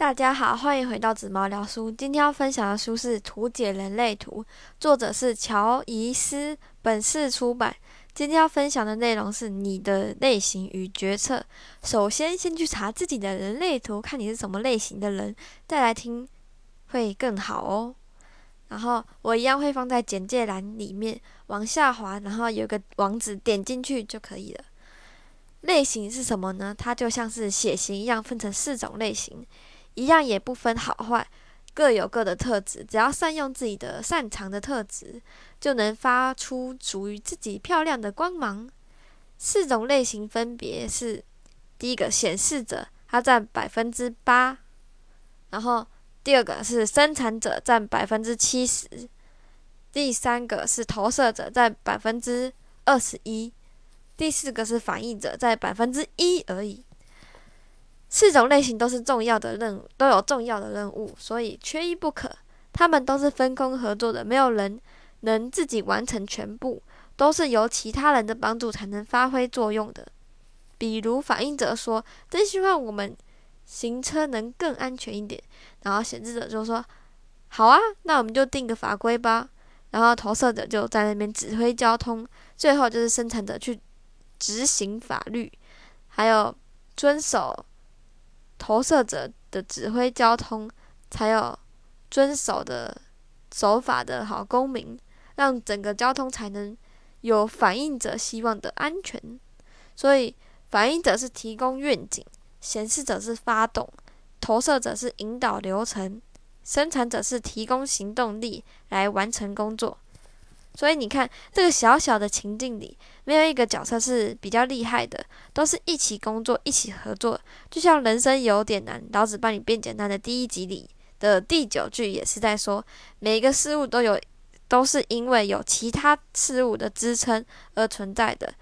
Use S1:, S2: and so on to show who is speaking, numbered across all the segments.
S1: 大家好，欢迎回到紫毛聊书。今天要分享的书是《图解人类图》，作者是乔伊斯，本市出版。今天要分享的内容是你的类型与决策。首先，先去查自己的人类图，看你是什么类型的人，再来听会更好哦。然后我一样会放在简介栏里面，往下滑，然后有个网址，点进去就可以了。类型是什么呢？它就像是血型一样，分成四种类型。一样也不分好坏，各有各的特质。只要善用自己的擅长的特质，就能发出属于自己漂亮的光芒。四种类型分别是：第一个显示者，它占百分之八；然后第二个是生产者，占百分之七十；第三个是投射者，占百分之二十一；第四个是反应者，在百分之一而已。四种类型都是重要的任务，都有重要的任务，所以缺一不可。他们都是分工合作的，没有人能自己完成全部，都是由其他人的帮助才能发挥作用的。比如反应者说：“真希望我们行车能更安全一点。”然后显示者就说：“好啊，那我们就定个法规吧。”然后投射者就在那边指挥交通，最后就是生产者去执行法律，还有遵守。投射者的指挥交通，才有遵守的守法的好公民，让整个交通才能有反应者希望的安全。所以，反应者是提供愿景，显示者是发动，投射者是引导流程，生产者是提供行动力来完成工作。所以你看，这个小小的情境里，没有一个角色是比较厉害的，都是一起工作、一起合作。就像人生有点难，老子帮你变简单的第一集里的第九句，也是在说，每一个事物都有，都是因为有其他事物的支撑而存在的。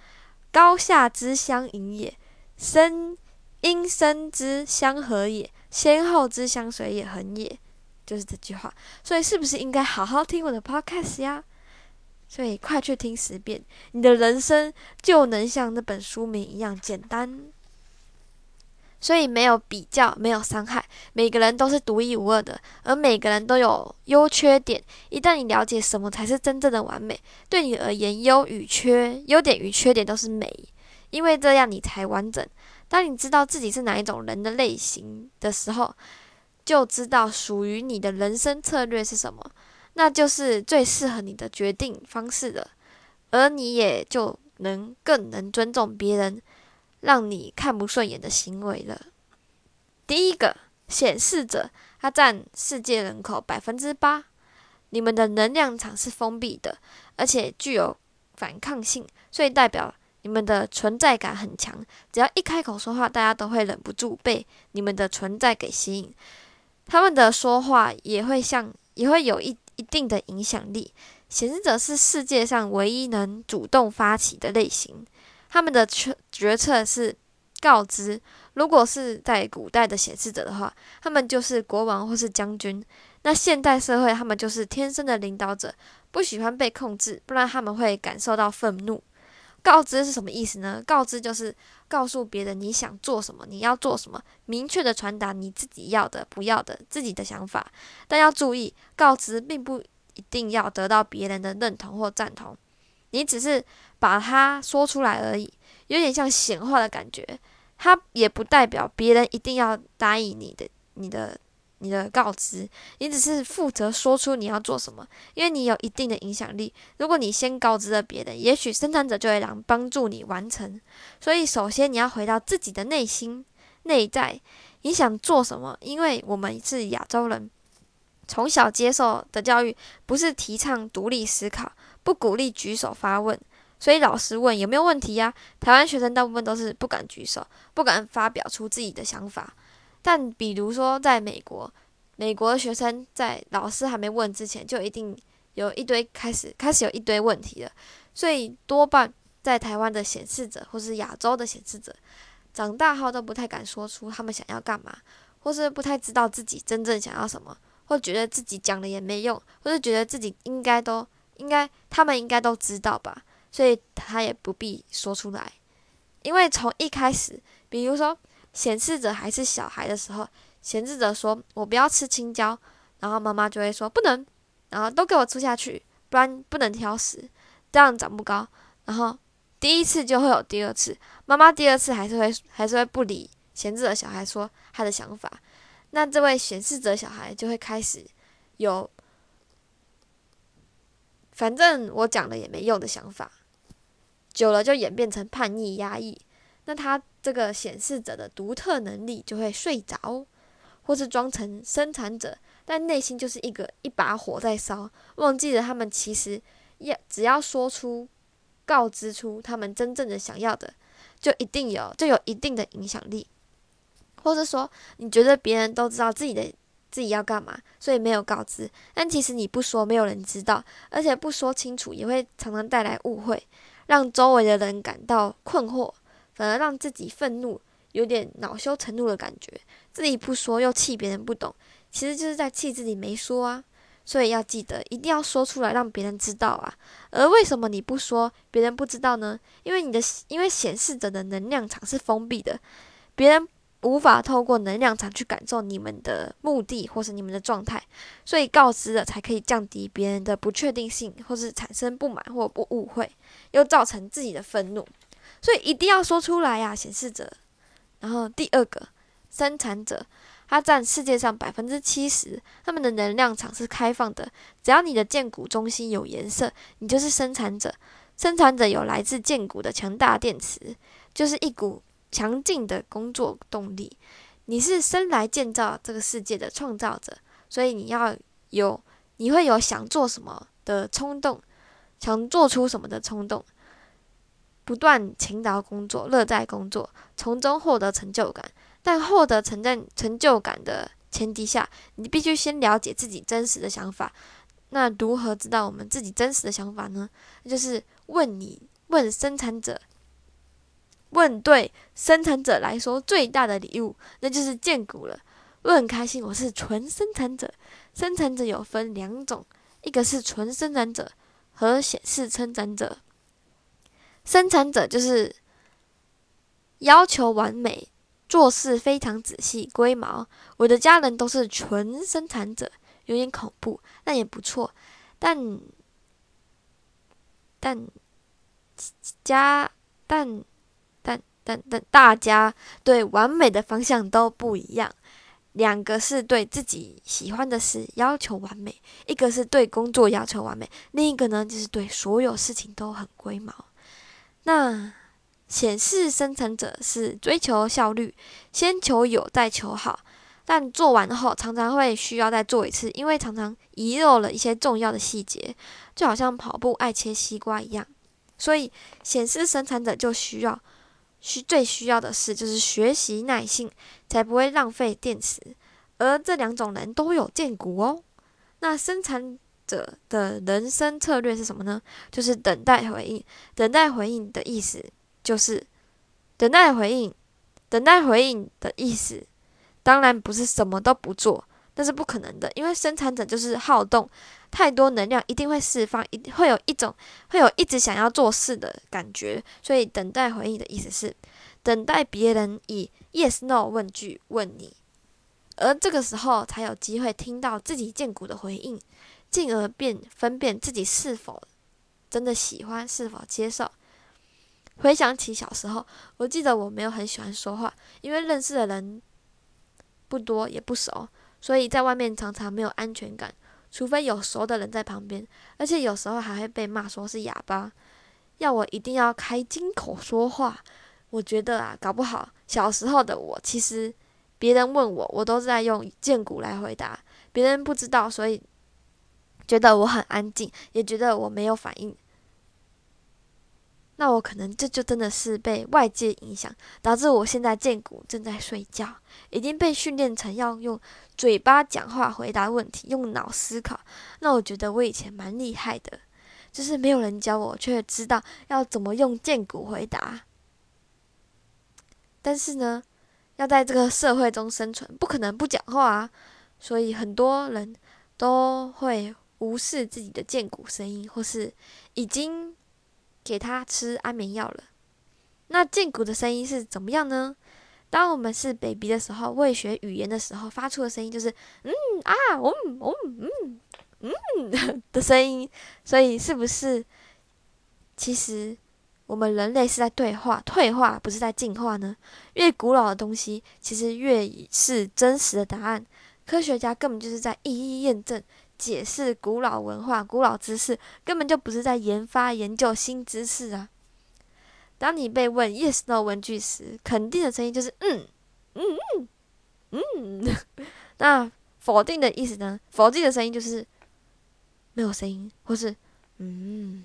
S1: 高下之相迎也，生因生之相合也，先后之相随也，恒也。就是这句话。所以，是不是应该好好听我的 podcast 呀？所以，快去听十遍，你的人生就能像那本书名一样简单。所以，没有比较，没有伤害，每个人都是独一无二的，而每个人都有优缺点。一旦你了解什么才是真正的完美，对你而言，优与缺、优点与缺点都是美，因为这样你才完整。当你知道自己是哪一种人的类型的时候，就知道属于你的人生策略是什么。那就是最适合你的决定方式了，而你也就能更能尊重别人让你看不顺眼的行为了。第一个显示者，他占世界人口百分之八，你们的能量场是封闭的，而且具有反抗性，所以代表你们的存在感很强。只要一开口说话，大家都会忍不住被你们的存在给吸引。他们的说话也会像，也会有一。一定的影响力，显示者是世界上唯一能主动发起的类型。他们的决决策是告知。如果是在古代的显示者的话，他们就是国王或是将军。那现代社会，他们就是天生的领导者，不喜欢被控制，不然他们会感受到愤怒。告知是什么意思呢？告知就是告诉别人你想做什么，你要做什么，明确的传达你自己要的、不要的、自己的想法。但要注意，告知并不一定要得到别人的认同或赞同，你只是把它说出来而已，有点像显化的感觉。它也不代表别人一定要答应你的，你的。你的告知，你只是负责说出你要做什么，因为你有一定的影响力。如果你先告知了别人，也许生产者就会来帮助你完成。所以，首先你要回到自己的内心、内在，你想做什么？因为我们是亚洲人，从小接受的教育不是提倡独立思考，不鼓励举手发问，所以老师问有没有问题呀？台湾学生大部分都是不敢举手，不敢发表出自己的想法。但比如说，在美国，美国的学生在老师还没问之前，就一定有一堆开始开始有一堆问题了。所以多半在台湾的显示者，或是亚洲的显示者，长大后都不太敢说出他们想要干嘛，或是不太知道自己真正想要什么，或觉得自己讲了也没用，或是觉得自己应该都应该他们应该都知道吧，所以他也不必说出来，因为从一开始，比如说。显示者还是小孩的时候，显示者说我不要吃青椒，然后妈妈就会说不能，然后都给我吃下去，不然不能挑食，这样长不高。然后第一次就会有第二次，妈妈第二次还是会还是会不理显示者小孩说他的想法，那这位显示者小孩就会开始有，反正我讲了也没用的想法，久了就演变成叛逆压抑。那他这个显示者的独特能力就会睡着，或是装成生产者，但内心就是一个一把火在烧，忘记了他们其实要只要说出、告知出他们真正的想要的，就一定有就有一定的影响力。或者说，你觉得别人都知道自己的自己要干嘛，所以没有告知，但其实你不说，没有人知道，而且不说清楚也会常常带来误会，让周围的人感到困惑。反而让自己愤怒，有点恼羞成怒的感觉。自己不说又气别人不懂，其实就是在气自己没说啊。所以要记得，一定要说出来，让别人知道啊。而为什么你不说，别人不知道呢？因为你的因为显示者的能量场是封闭的，别人无法透过能量场去感受你们的目的或是你们的状态，所以告知了才可以降低别人的不确定性，或是产生不满或不误会，又造成自己的愤怒。所以一定要说出来呀，显示者。然后第二个生产者，他占世界上百分之七十，他们的能量场是开放的。只要你的剑骨中心有颜色，你就是生产者。生产者有来自剑骨的强大电池，就是一股强劲的工作动力。你是生来建造这个世界的创造者，所以你要有，你会有想做什么的冲动，想做出什么的冲动。不断勤劳工作，乐在工作，从中获得成就感。但获得成在成就感的前提下，你必须先了解自己真实的想法。那如何知道我们自己真实的想法呢？就是问你，问生产者，问对生产者来说最大的礼物，那就是建股了。我很开心，我是纯生产者。生产者有分两种，一个是纯生产者和显示生产者。生产者就是要求完美，做事非常仔细、龟毛。我的家人都是纯生产者，有点恐怖，但也不错。但但家但但但但大家对完美的方向都不一样。两个是对自己喜欢的事要求完美，一个是对工作要求完美，另一个呢就是对所有事情都很龟毛。那显示生产者是追求效率，先求有再求好，但做完后常常会需要再做一次，因为常常遗漏了一些重要的细节，就好像跑步爱切西瓜一样。所以显示生产者就需要需最需要的是就是学习耐性，才不会浪费电池。而这两种人都有荐股哦。那生产。者的人生策略是什么呢？就是等待回应。等待回应的意思就是等待回应。等待回应的意思当然不是什么都不做，那是不可能的，因为生产者就是好动，太多能量一定会释放，一会有一种会有一直想要做事的感觉。所以等待回应的意思是等待别人以 yes no 问句问你，而这个时候才有机会听到自己见骨的回应。进而辨分辨自己是否真的喜欢，是否接受。回想起小时候，我记得我没有很喜欢说话，因为认识的人不多也不熟，所以在外面常常没有安全感，除非有熟的人在旁边，而且有时候还会被骂说是哑巴，要我一定要开金口说话。我觉得啊，搞不好小时候的我，其实别人问我，我都是在用剑骨来回答，别人不知道，所以。觉得我很安静，也觉得我没有反应，那我可能这就真的是被外界影响，导致我现在剑骨正在睡觉，已经被训练成要用嘴巴讲话回答问题，用脑思考。那我觉得我以前蛮厉害的，就是没有人教我，却知道要怎么用剑骨回答。但是呢，要在这个社会中生存，不可能不讲话啊，所以很多人都会。无视自己的剑骨声音，或是已经给他吃安眠药了。那剑骨的声音是怎么样呢？当我们是 baby 的时候，未学语言的时候，发出的声音就是嗯啊，嗯嗯嗯嗯 的声音。所以，是不是其实我们人类是在对话、退化，不是在进化呢？越古老的东西，其实越是真实的答案。科学家根本就是在一一验证、解释古老文化、古老知识，根本就不是在研发、研究新知识啊！当你被问 “yes no” 问句时，肯定的声音就是“嗯嗯嗯嗯”。那否定的意思呢？否定的声音就是没有声音，或是“嗯”。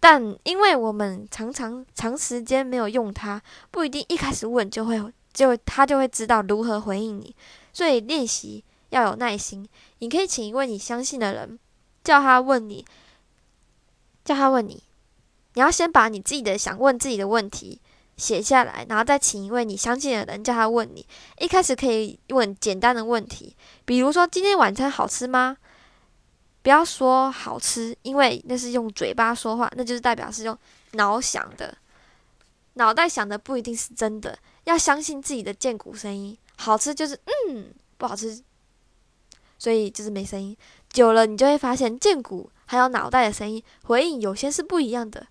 S1: 但因为我们常常长时间没有用它，不一定一开始问就会就他就会知道如何回应你。所以练习要有耐心。你可以请一位你相信的人，叫他问你，叫他问你。你要先把你自己的想问自己的问题写下来，然后再请一位你相信的人叫他问你。一开始可以问简单的问题，比如说今天晚餐好吃吗？不要说好吃，因为那是用嘴巴说话，那就是代表是用脑想的，脑袋想的不一定是真的。要相信自己的剑骨声音，好吃就是嗯，不好吃，所以就是没声音。久了，你就会发现剑骨还有脑袋的声音回应有些是不一样的。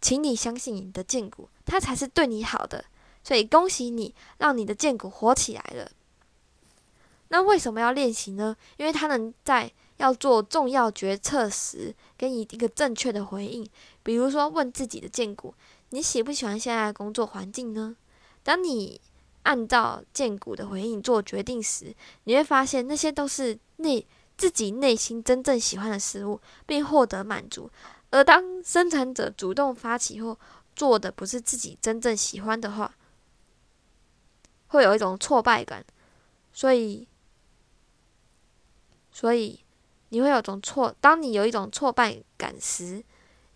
S1: 请你相信你的剑骨，它才是对你好的。所以恭喜你，让你的剑骨活起来了。那为什么要练习呢？因为它能在要做重要决策时给你一个正确的回应。比如说，问自己的剑骨：你喜不喜欢现在的工作环境呢？当你按照剑骨的回应做决定时，你会发现那些都是内自己内心真正喜欢的事物，并获得满足。而当生产者主动发起或做的不是自己真正喜欢的话，会有一种挫败感。所以，所以你会有种挫。当你有一种挫败感时，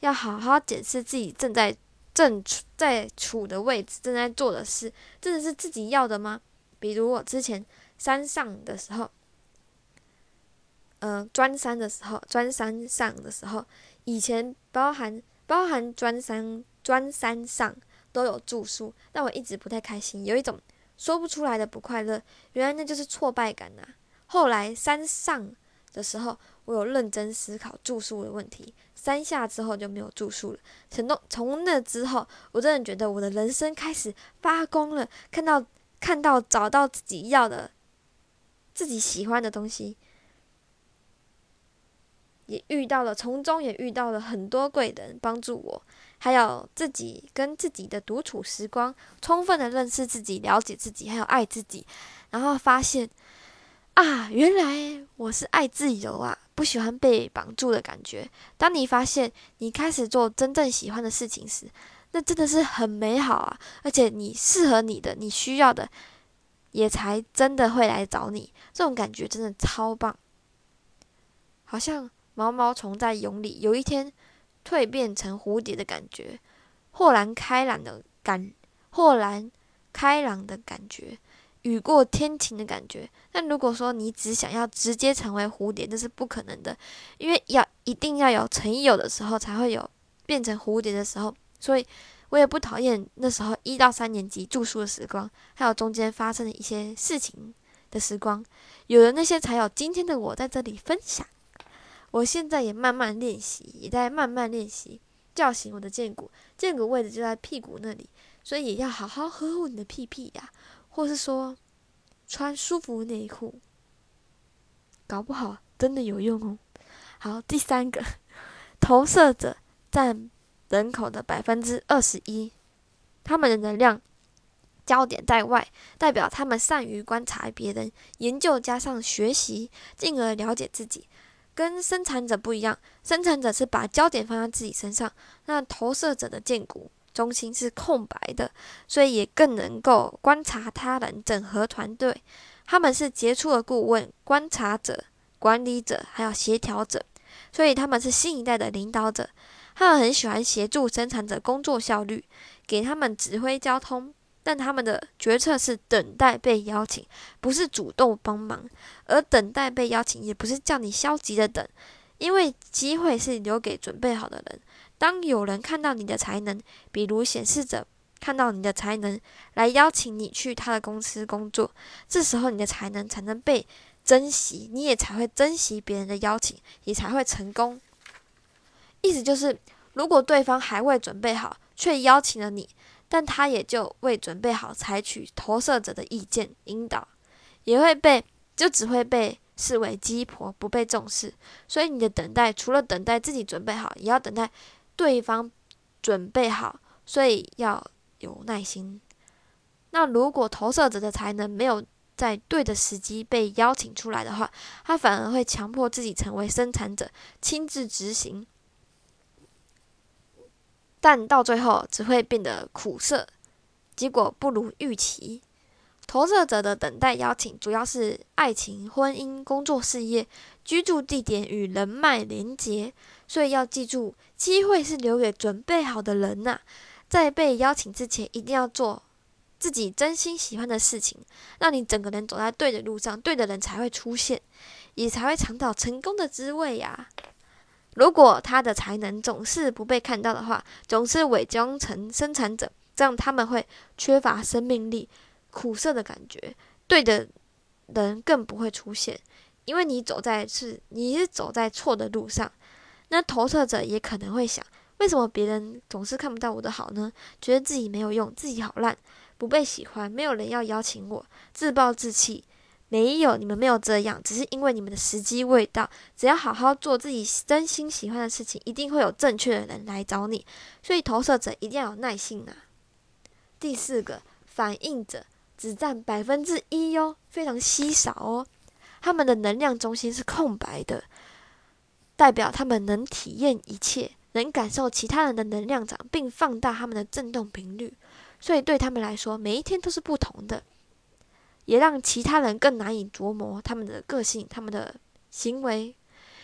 S1: 要好好检视自己正在正处在处的位置，正在做的事，真的是自己要的吗？比如我之前山上的时候，呃，钻山的时候，钻山上的时候。以前包含包含专山专山上都有住宿，但我一直不太开心，有一种说不出来的不快乐。原来那就是挫败感呐。后来山上的时候，我有认真思考住宿的问题；三下之后就没有住宿了。从从那之后，我真的觉得我的人生开始发光了，看到看到找到自己要的、自己喜欢的东西。也遇到了，从中也遇到了很多贵人帮助我，还有自己跟自己的独处时光，充分的认识自己、了解自己，还有爱自己，然后发现啊，原来我是爱自由啊，不喜欢被绑住的感觉。当你发现你开始做真正喜欢的事情时，那真的是很美好啊！而且你适合你的、你需要的，也才真的会来找你。这种感觉真的超棒，好像。毛毛虫在蛹里，有一天蜕变成蝴蝶的感觉，豁然开朗的感，豁然开朗的感觉，雨过天晴的感觉。但如果说你只想要直接成为蝴蝶，那是不可能的，因为要一定要有成有的时候，才会有变成蝴蝶的时候。所以我也不讨厌那时候一到三年级住宿的时光，还有中间发生的一些事情的时光，有了那些，才有今天的我在这里分享。我现在也慢慢练习，也在慢慢练习叫醒我的剑骨。剑骨位置就在屁股那里，所以也要好好呵护你的屁屁呀，或是说穿舒服内裤，搞不好真的有用哦。好，第三个，投射者占人口的百分之二十一，他们的能量焦点在外，代表他们善于观察别人、研究加上学习，进而了解自己。跟生产者不一样，生产者是把焦点放在自己身上，那投射者的剑骨中心是空白的，所以也更能够观察他人、整合团队。他们是杰出的顾问、观察者、管理者，还有协调者，所以他们是新一代的领导者。他们很喜欢协助生产者工作效率，给他们指挥交通。但他们的决策是等待被邀请，不是主动帮忙。而等待被邀请，也不是叫你消极的等，因为机会是留给准备好的人。当有人看到你的才能，比如显示者看到你的才能，来邀请你去他的公司工作。这时候你的才能才能被珍惜，你也才会珍惜别人的邀请，也才会成功。意思就是，如果对方还未准备好，却邀请了你，但他也就未准备好采取投射者的意见引导，也会被就只会被视为鸡婆，不被重视。所以你的等待，除了等待自己准备好，也要等待对方准备好。所以要有耐心。那如果投射者的才能没有在对的时机被邀请出来的话，他反而会强迫自己成为生产者，亲自执行。但到最后只会变得苦涩，结果不如预期。投射者的等待邀请主要是爱情、婚姻、工作、事业、居住地点与人脉连结，所以要记住，机会是留给准备好的人呐。在被邀请之前，一定要做自己真心喜欢的事情，让你整个人走在对的路上，对的人才会出现，也才会尝到成功的滋味呀。如果他的才能总是不被看到的话，总是伪装成生产者，这样他们会缺乏生命力、苦涩的感觉。对的人更不会出现，因为你走在是你是走在错的路上。那投射者也可能会想：为什么别人总是看不到我的好呢？觉得自己没有用，自己好烂，不被喜欢，没有人要邀请我，自暴自弃。没有，你们没有这样，只是因为你们的时机未到。只要好好做自己真心喜欢的事情，一定会有正确的人来找你。所以投射者一定要有耐心啊。第四个，反应者只占百分之一哟，非常稀少哦。他们的能量中心是空白的，代表他们能体验一切，能感受其他人的能量场，并放大他们的振动频率。所以对他们来说，每一天都是不同的。也让其他人更难以琢磨他们的个性、他们的行为，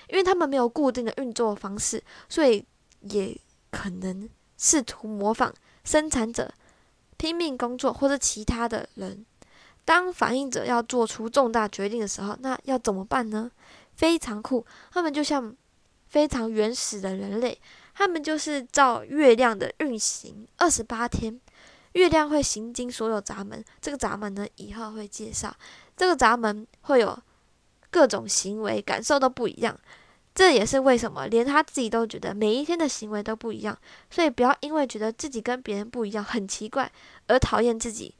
S1: 因为他们没有固定的运作方式，所以也可能试图模仿生产者拼命工作或者其他的人。当反应者要做出重大决定的时候，那要怎么办呢？非常酷，他们就像非常原始的人类，他们就是照月亮的运行二十八天。月亮会行经所有闸门，这个闸门呢，以后会介绍。这个闸门会有各种行为感受都不一样，这也是为什么连他自己都觉得每一天的行为都不一样。所以不要因为觉得自己跟别人不一样很奇怪而讨厌自己，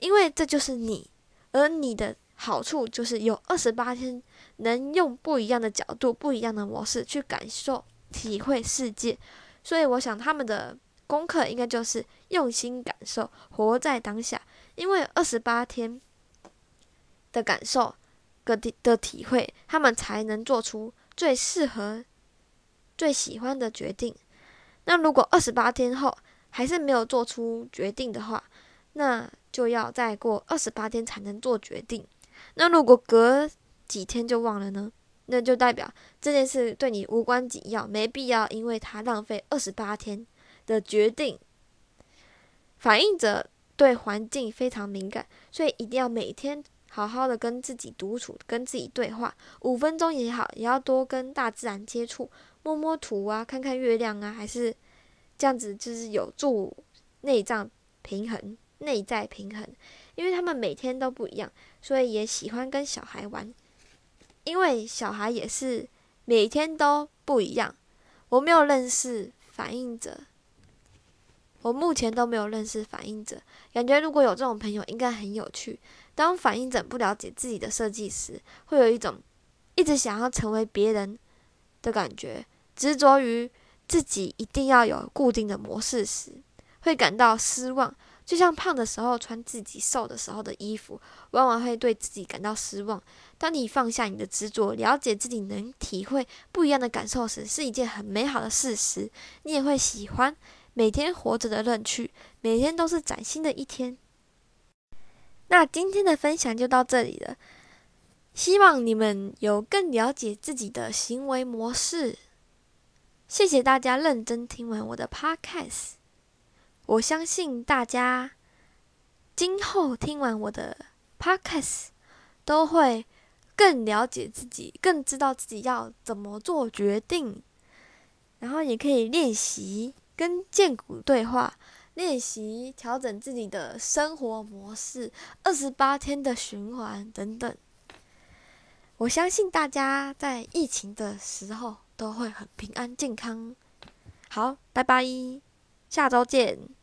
S1: 因为这就是你，而你的好处就是有二十八天能用不一样的角度、不一样的模式去感受、体会世界。所以我想他们的。功课应该就是用心感受，活在当下。因为二十八天的感受、个体的体会，他们才能做出最适合、最喜欢的决定。那如果二十八天后还是没有做出决定的话，那就要再过二十八天才能做决定。那如果隔几天就忘了呢？那就代表这件事对你无关紧要，没必要因为它浪费二十八天。的决定，反应者对环境非常敏感，所以一定要每天好好的跟自己独处，跟自己对话，五分钟也好，也要多跟大自然接触，摸摸土啊，看看月亮啊，还是这样子，就是有助内脏平衡、内在平衡。因为他们每天都不一样，所以也喜欢跟小孩玩，因为小孩也是每天都不一样。我没有认识反应者。我目前都没有认识反应者，感觉如果有这种朋友，应该很有趣。当反应者不了解自己的设计时，会有一种一直想要成为别人的感觉，执着于自己一定要有固定的模式时，会感到失望。就像胖的时候穿自己瘦的时候的衣服，往往会对自己感到失望。当你放下你的执着，了解自己能体会不一样的感受时，是一件很美好的事实。你也会喜欢。每天活着的乐趣，每天都是崭新的一天。那今天的分享就到这里了，希望你们有更了解自己的行为模式。谢谢大家认真听完我的 podcast，我相信大家今后听完我的 podcast 都会更了解自己，更知道自己要怎么做决定，然后也可以练习。跟剑骨对话，练习调整自己的生活模式，二十八天的循环等等。我相信大家在疫情的时候都会很平安健康。好，拜拜，下周见。